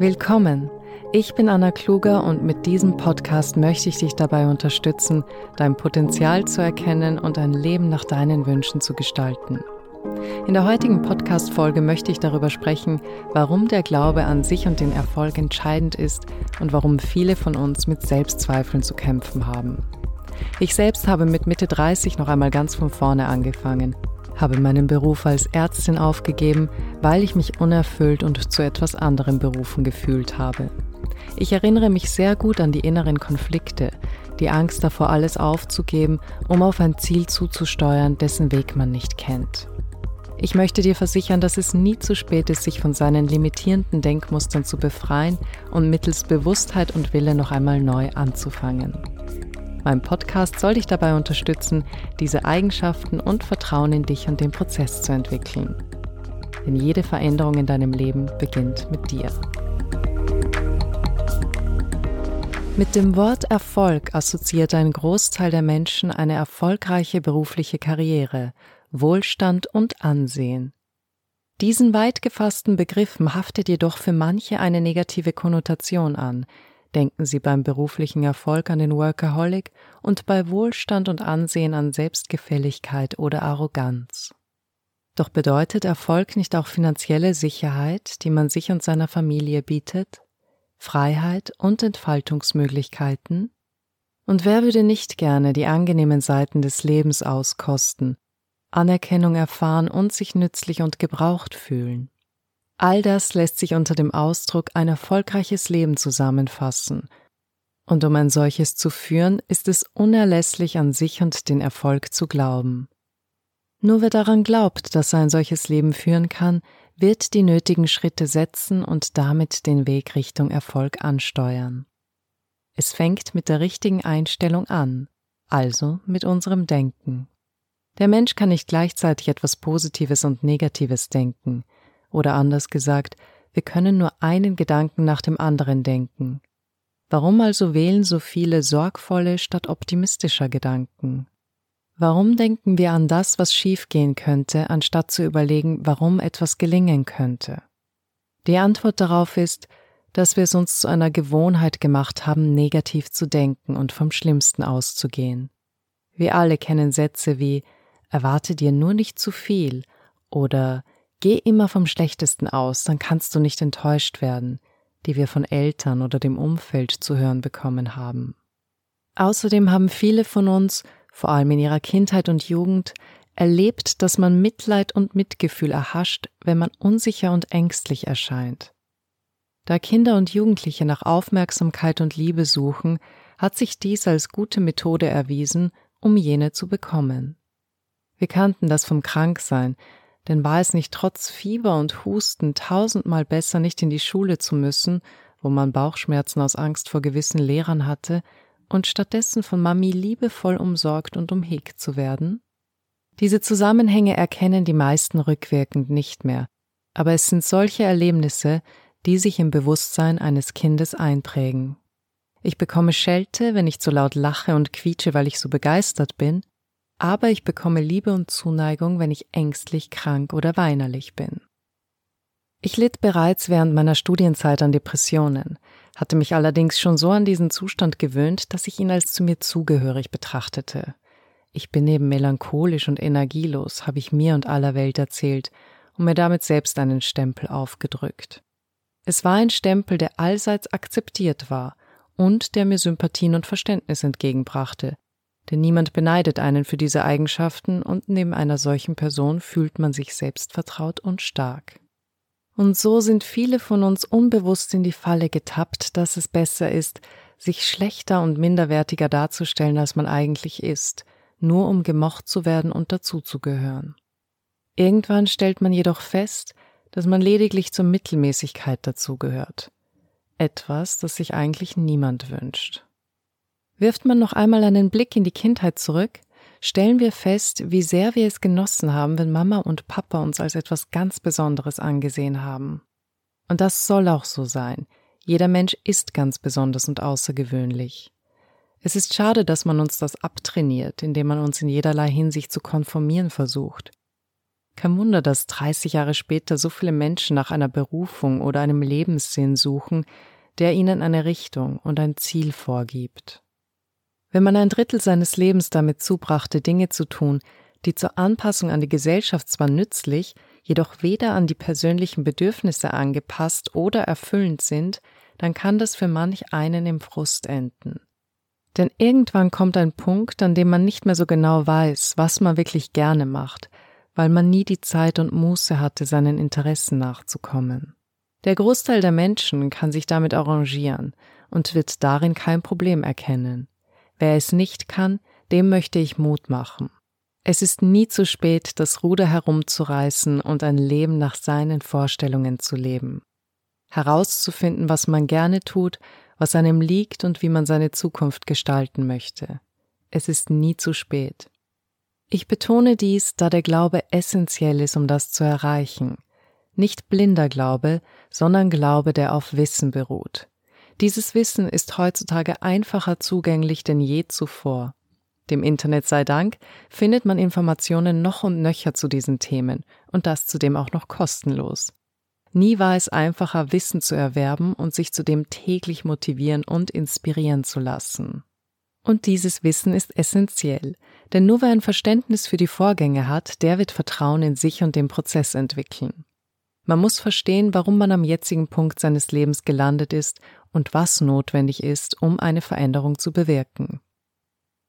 Willkommen! Ich bin Anna Kluger und mit diesem Podcast möchte ich dich dabei unterstützen, dein Potenzial zu erkennen und ein Leben nach deinen Wünschen zu gestalten. In der heutigen Podcast-Folge möchte ich darüber sprechen, warum der Glaube an sich und den Erfolg entscheidend ist und warum viele von uns mit Selbstzweifeln zu kämpfen haben. Ich selbst habe mit Mitte 30 noch einmal ganz von vorne angefangen habe meinen Beruf als Ärztin aufgegeben, weil ich mich unerfüllt und zu etwas anderem berufen gefühlt habe. Ich erinnere mich sehr gut an die inneren Konflikte, die Angst davor, alles aufzugeben, um auf ein Ziel zuzusteuern, dessen Weg man nicht kennt. Ich möchte dir versichern, dass es nie zu spät ist, sich von seinen limitierenden Denkmustern zu befreien und mittels Bewusstheit und Wille noch einmal neu anzufangen. Mein Podcast soll dich dabei unterstützen, diese Eigenschaften und Vertrauen in dich und den Prozess zu entwickeln. Denn jede Veränderung in deinem Leben beginnt mit dir. Mit dem Wort Erfolg assoziiert ein Großteil der Menschen eine erfolgreiche berufliche Karriere, Wohlstand und Ansehen. Diesen weit gefassten Begriffen haftet jedoch für manche eine negative Konnotation an, Denken Sie beim beruflichen Erfolg an den Workaholic und bei Wohlstand und Ansehen an Selbstgefälligkeit oder Arroganz. Doch bedeutet Erfolg nicht auch finanzielle Sicherheit, die man sich und seiner Familie bietet, Freiheit und Entfaltungsmöglichkeiten? Und wer würde nicht gerne die angenehmen Seiten des Lebens auskosten, Anerkennung erfahren und sich nützlich und gebraucht fühlen? All das lässt sich unter dem Ausdruck ein erfolgreiches Leben zusammenfassen. Und um ein solches zu führen, ist es unerlässlich an sich und den Erfolg zu glauben. Nur wer daran glaubt, dass er ein solches Leben führen kann, wird die nötigen Schritte setzen und damit den Weg Richtung Erfolg ansteuern. Es fängt mit der richtigen Einstellung an, also mit unserem Denken. Der Mensch kann nicht gleichzeitig etwas Positives und Negatives denken, oder anders gesagt, wir können nur einen Gedanken nach dem anderen denken. Warum also wählen so viele sorgvolle statt optimistischer Gedanken? Warum denken wir an das, was schiefgehen könnte, anstatt zu überlegen, warum etwas gelingen könnte? Die Antwort darauf ist, dass wir es uns zu einer Gewohnheit gemacht haben, negativ zu denken und vom Schlimmsten auszugehen. Wir alle kennen Sätze wie Erwarte dir nur nicht zu viel oder Geh immer vom Schlechtesten aus, dann kannst du nicht enttäuscht werden, die wir von Eltern oder dem Umfeld zu hören bekommen haben. Außerdem haben viele von uns, vor allem in ihrer Kindheit und Jugend, erlebt, dass man Mitleid und Mitgefühl erhascht, wenn man unsicher und ängstlich erscheint. Da Kinder und Jugendliche nach Aufmerksamkeit und Liebe suchen, hat sich dies als gute Methode erwiesen, um jene zu bekommen. Wir kannten das vom Kranksein, denn war es nicht trotz Fieber und Husten tausendmal besser, nicht in die Schule zu müssen, wo man Bauchschmerzen aus Angst vor gewissen Lehrern hatte, und stattdessen von Mami liebevoll umsorgt und umhegt zu werden? Diese Zusammenhänge erkennen die meisten rückwirkend nicht mehr, aber es sind solche Erlebnisse, die sich im Bewusstsein eines Kindes einprägen. Ich bekomme Schelte, wenn ich zu laut lache und quietsche, weil ich so begeistert bin, aber ich bekomme Liebe und Zuneigung, wenn ich ängstlich, krank oder weinerlich bin. Ich litt bereits während meiner Studienzeit an Depressionen, hatte mich allerdings schon so an diesen Zustand gewöhnt, dass ich ihn als zu mir zugehörig betrachtete. Ich bin eben melancholisch und energielos, habe ich mir und aller Welt erzählt und mir damit selbst einen Stempel aufgedrückt. Es war ein Stempel, der allseits akzeptiert war und der mir Sympathien und Verständnis entgegenbrachte, denn niemand beneidet einen für diese Eigenschaften und neben einer solchen Person fühlt man sich selbstvertraut und stark. Und so sind viele von uns unbewusst in die Falle getappt, dass es besser ist, sich schlechter und minderwertiger darzustellen, als man eigentlich ist, nur um gemocht zu werden und dazuzugehören. Irgendwann stellt man jedoch fest, dass man lediglich zur Mittelmäßigkeit dazugehört. Etwas, das sich eigentlich niemand wünscht. Wirft man noch einmal einen Blick in die Kindheit zurück, stellen wir fest, wie sehr wir es genossen haben, wenn Mama und Papa uns als etwas ganz Besonderes angesehen haben. Und das soll auch so sein. Jeder Mensch ist ganz besonders und außergewöhnlich. Es ist schade, dass man uns das abtrainiert, indem man uns in jederlei Hinsicht zu konformieren versucht. Kein Wunder, dass 30 Jahre später so viele Menschen nach einer Berufung oder einem Lebenssinn suchen, der ihnen eine Richtung und ein Ziel vorgibt. Wenn man ein Drittel seines Lebens damit zubrachte, Dinge zu tun, die zur Anpassung an die Gesellschaft zwar nützlich, jedoch weder an die persönlichen Bedürfnisse angepasst oder erfüllend sind, dann kann das für manch einen im Frust enden. Denn irgendwann kommt ein Punkt, an dem man nicht mehr so genau weiß, was man wirklich gerne macht, weil man nie die Zeit und Muße hatte, seinen Interessen nachzukommen. Der Großteil der Menschen kann sich damit arrangieren und wird darin kein Problem erkennen. Wer es nicht kann, dem möchte ich Mut machen. Es ist nie zu spät, das Ruder herumzureißen und ein Leben nach seinen Vorstellungen zu leben. Herauszufinden, was man gerne tut, was einem liegt und wie man seine Zukunft gestalten möchte. Es ist nie zu spät. Ich betone dies, da der Glaube essentiell ist, um das zu erreichen. Nicht blinder Glaube, sondern Glaube, der auf Wissen beruht. Dieses Wissen ist heutzutage einfacher zugänglich denn je zuvor. Dem Internet sei Dank findet man Informationen noch und nöcher zu diesen Themen und das zudem auch noch kostenlos. Nie war es einfacher, Wissen zu erwerben und sich zudem täglich motivieren und inspirieren zu lassen. Und dieses Wissen ist essentiell, denn nur wer ein Verständnis für die Vorgänge hat, der wird Vertrauen in sich und den Prozess entwickeln. Man muss verstehen, warum man am jetzigen Punkt seines Lebens gelandet ist und was notwendig ist, um eine Veränderung zu bewirken.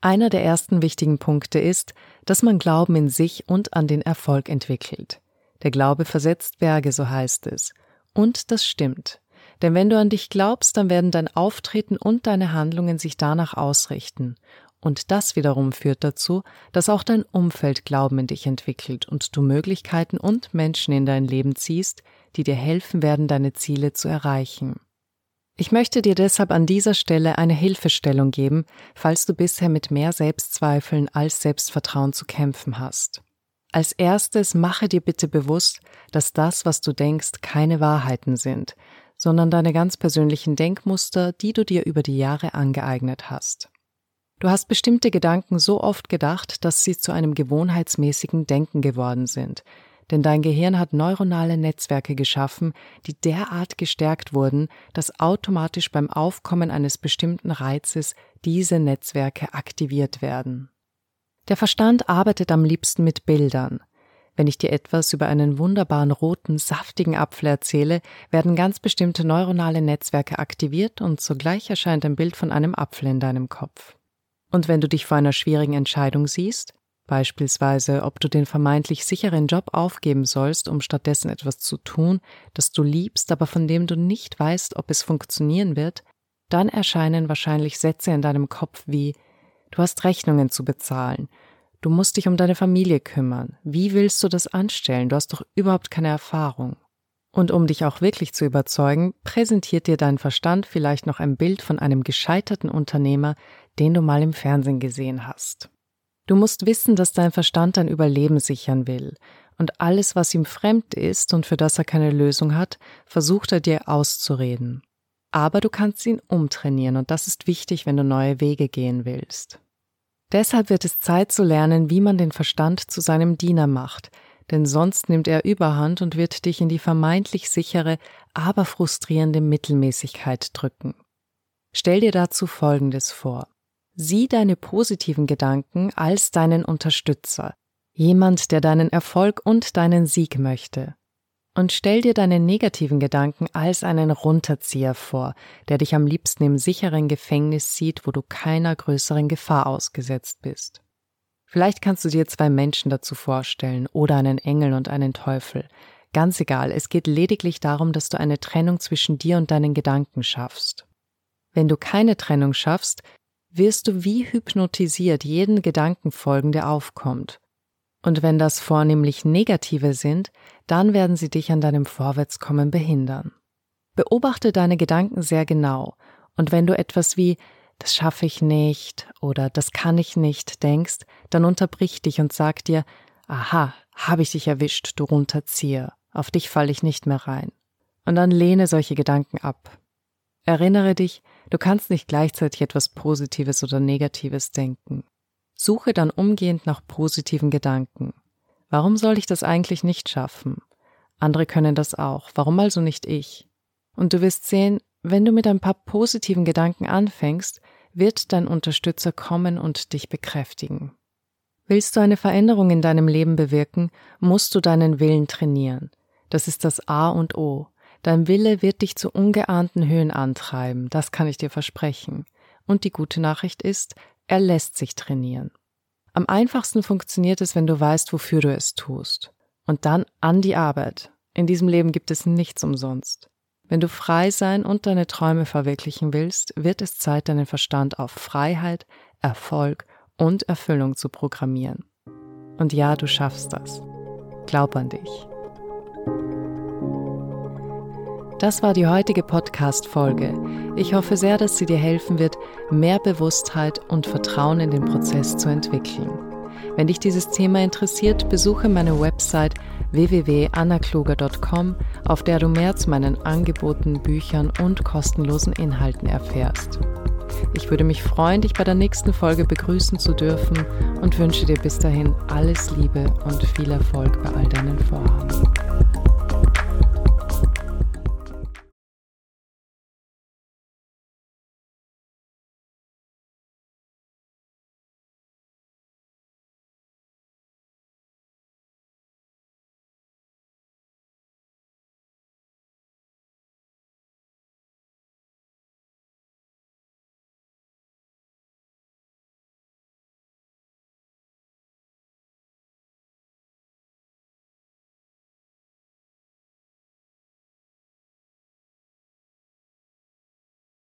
Einer der ersten wichtigen Punkte ist, dass man Glauben in sich und an den Erfolg entwickelt. Der Glaube versetzt Berge, so heißt es. Und das stimmt. Denn wenn du an dich glaubst, dann werden dein Auftreten und deine Handlungen sich danach ausrichten. Und das wiederum führt dazu, dass auch dein Umfeld Glauben in dich entwickelt und du Möglichkeiten und Menschen in dein Leben ziehst, die dir helfen werden, deine Ziele zu erreichen. Ich möchte dir deshalb an dieser Stelle eine Hilfestellung geben, falls du bisher mit mehr Selbstzweifeln als Selbstvertrauen zu kämpfen hast. Als erstes mache dir bitte bewusst, dass das, was du denkst, keine Wahrheiten sind, sondern deine ganz persönlichen Denkmuster, die du dir über die Jahre angeeignet hast. Du hast bestimmte Gedanken so oft gedacht, dass sie zu einem gewohnheitsmäßigen Denken geworden sind, denn dein Gehirn hat neuronale Netzwerke geschaffen, die derart gestärkt wurden, dass automatisch beim Aufkommen eines bestimmten Reizes diese Netzwerke aktiviert werden. Der Verstand arbeitet am liebsten mit Bildern. Wenn ich dir etwas über einen wunderbaren roten, saftigen Apfel erzähle, werden ganz bestimmte neuronale Netzwerke aktiviert und zugleich erscheint ein Bild von einem Apfel in deinem Kopf. Und wenn du dich vor einer schwierigen Entscheidung siehst, Beispielsweise, ob du den vermeintlich sicheren Job aufgeben sollst, um stattdessen etwas zu tun, das du liebst, aber von dem du nicht weißt, ob es funktionieren wird, dann erscheinen wahrscheinlich Sätze in deinem Kopf wie Du hast Rechnungen zu bezahlen, du musst dich um deine Familie kümmern, wie willst du das anstellen, du hast doch überhaupt keine Erfahrung. Und um dich auch wirklich zu überzeugen, präsentiert dir dein Verstand vielleicht noch ein Bild von einem gescheiterten Unternehmer, den du mal im Fernsehen gesehen hast. Du musst wissen, dass dein Verstand dein Überleben sichern will, und alles, was ihm fremd ist und für das er keine Lösung hat, versucht er dir auszureden. Aber du kannst ihn umtrainieren, und das ist wichtig, wenn du neue Wege gehen willst. Deshalb wird es Zeit zu lernen, wie man den Verstand zu seinem Diener macht, denn sonst nimmt er Überhand und wird dich in die vermeintlich sichere, aber frustrierende Mittelmäßigkeit drücken. Stell dir dazu Folgendes vor. Sieh deine positiven Gedanken als deinen Unterstützer, jemand, der deinen Erfolg und deinen Sieg möchte. Und stell dir deine negativen Gedanken als einen Runterzieher vor, der dich am liebsten im sicheren Gefängnis sieht, wo du keiner größeren Gefahr ausgesetzt bist. Vielleicht kannst du dir zwei Menschen dazu vorstellen oder einen Engel und einen Teufel. Ganz egal, es geht lediglich darum, dass du eine Trennung zwischen dir und deinen Gedanken schaffst. Wenn du keine Trennung schaffst, wirst du wie hypnotisiert jeden Gedanken folgen, der aufkommt. Und wenn das vornehmlich negative sind, dann werden sie dich an deinem Vorwärtskommen behindern. Beobachte deine Gedanken sehr genau, und wenn du etwas wie das schaffe ich nicht oder das kann ich nicht denkst, dann unterbrich dich und sag dir, aha, habe ich dich erwischt, du Runterzieher, auf dich falle ich nicht mehr rein. Und dann lehne solche Gedanken ab. Erinnere dich, du kannst nicht gleichzeitig etwas Positives oder Negatives denken. Suche dann umgehend nach positiven Gedanken. Warum soll ich das eigentlich nicht schaffen? Andere können das auch, warum also nicht ich? Und du wirst sehen, wenn du mit ein paar positiven Gedanken anfängst, wird dein Unterstützer kommen und dich bekräftigen. Willst du eine Veränderung in deinem Leben bewirken, musst du deinen Willen trainieren. Das ist das A und O. Dein Wille wird dich zu ungeahnten Höhen antreiben, das kann ich dir versprechen. Und die gute Nachricht ist, er lässt sich trainieren. Am einfachsten funktioniert es, wenn du weißt, wofür du es tust. Und dann an die Arbeit. In diesem Leben gibt es nichts umsonst. Wenn du frei sein und deine Träume verwirklichen willst, wird es Zeit, deinen Verstand auf Freiheit, Erfolg und Erfüllung zu programmieren. Und ja, du schaffst das. Glaub an dich. Das war die heutige Podcast-Folge. Ich hoffe sehr, dass sie dir helfen wird, mehr Bewusstheit und Vertrauen in den Prozess zu entwickeln. Wenn dich dieses Thema interessiert, besuche meine Website www.annakluger.com, auf der du mehr zu meinen Angeboten, Büchern und kostenlosen Inhalten erfährst. Ich würde mich freuen, dich bei der nächsten Folge begrüßen zu dürfen und wünsche dir bis dahin alles Liebe und viel Erfolg bei all deinen Vorhaben.